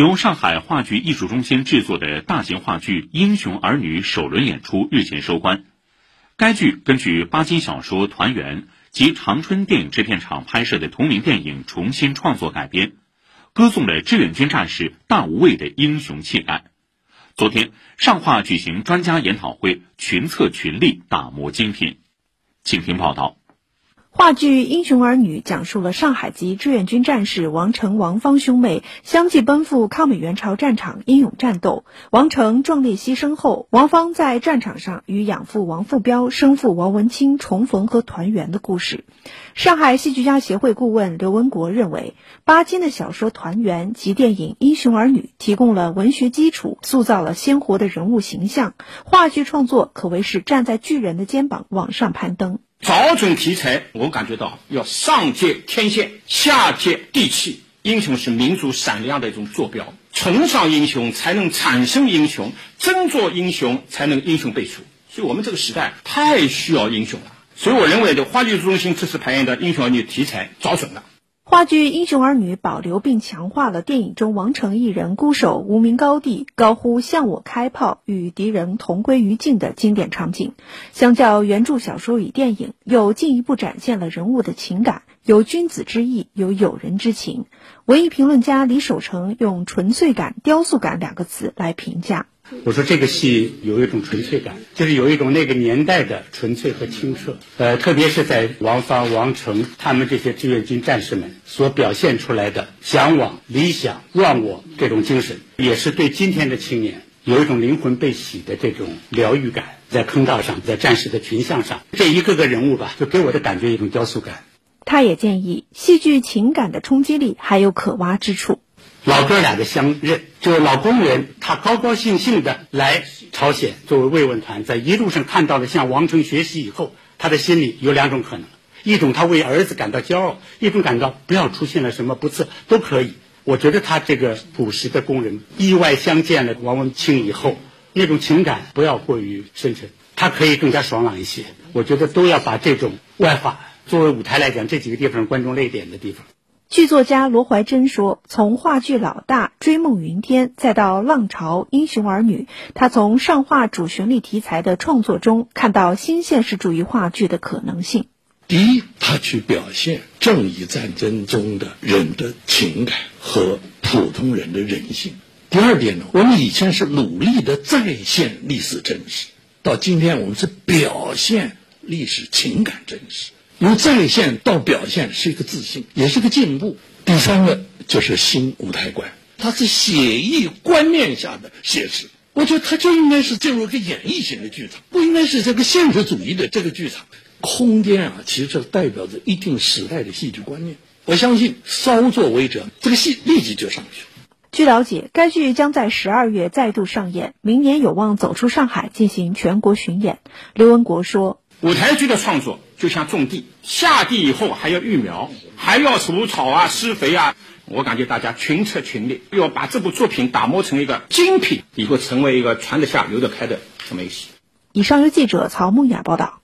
由上海话剧艺术中心制作的大型话剧《英雄儿女》首轮演出日前收官。该剧根据巴金小说《团圆》及长春电影制片厂拍摄的同名电影重新创作改编，歌颂了志愿军战士大无畏的英雄气概。昨天，上画举行专家研讨会，群策群力，打磨精品。请听报道。话剧《英雄儿女》讲述了上海籍志愿军战士王成、王芳兄妹相继奔赴抗美援朝战场英勇战斗。王成壮烈牺牲后，王芳在战场上与养父王富彪、生父王文清重逢和团圆的故事。上海戏剧家协会顾问刘文国认为，巴金的小说《团圆》及电影《英雄儿女》提供了文学基础，塑造了鲜活的人物形象。话剧创作可谓是站在巨人的肩膀往上攀登。找准题材，我感觉到要上接天线，下接地气。英雄是民族闪亮的一种坐标，崇尚英雄才能产生英雄，争做英雄才能英雄辈出。所以我们这个时代太需要英雄了。所以我认为，的话剧中心这次排演的英雄儿女题材找准了。话剧《英雄儿女》保留并强化了电影中王成一人孤守无名高地，高呼“向我开炮”，与敌人同归于尽的经典场景。相较原著小说与电影，又进一步展现了人物的情感，有君子之义，有友人之情。文艺评论家李守成用“纯粹感”“雕塑感”两个词来评价。我说这个戏有一种纯粹感，就是有一种那个年代的纯粹和清澈。呃，特别是在王芳、王成他们这些志愿军战士们所表现出来的向往、理想、忘我这种精神，也是对今天的青年有一种灵魂被洗的这种疗愈感。在坑道上，在战士的群像上，这一个个人物吧，就给我的感觉一种雕塑感。他也建议，戏剧情感的冲击力还有可挖之处。老哥俩的相认，就是老工人，他高高兴兴的来朝鲜作为慰问团，在一路上看到了向王成学习以后，他的心里有两种可能：一种他为儿子感到骄傲，一种感到不要出现了什么不测都可以。我觉得他这个朴实的工人意外相见了王文清以后，那种情感不要过于深沉，他可以更加爽朗一些。我觉得都要把这种外化作为舞台来讲，这几个地方观众泪点的地方。剧作家罗怀珍说：“从话剧《老大》《追梦云天》，再到《浪潮》《英雄儿女》，他从上话主旋律题材的创作中看到新现实主义话剧的可能性。第一，他去表现正义战争中的人的情感和普通人的人性。第二点呢，我们以前是努力的再现历史真实，到今天我们是表现历史情感真实。”由再现到表现是一个自信，也是个进步。第三个就是新舞台观，它是写意观念下的写实。我觉得它就应该是进入一个演绎型的剧场，不应该是这个现实主义的这个剧场。空间啊，其实代表着一定时代的戏剧观念。我相信稍作为者，这个戏立即就上去了。据了解，该剧将在十二月再度上演，明年有望走出上海进行全国巡演。刘文国说：“舞台剧的创作。”就像种地，下地以后还要育苗，还要除草啊、施肥啊。我感觉大家群策群力，要把这部作品打磨成一个精品，以后成为一个传得下、流得开的这么一个戏。以上由记者曹梦雅报道。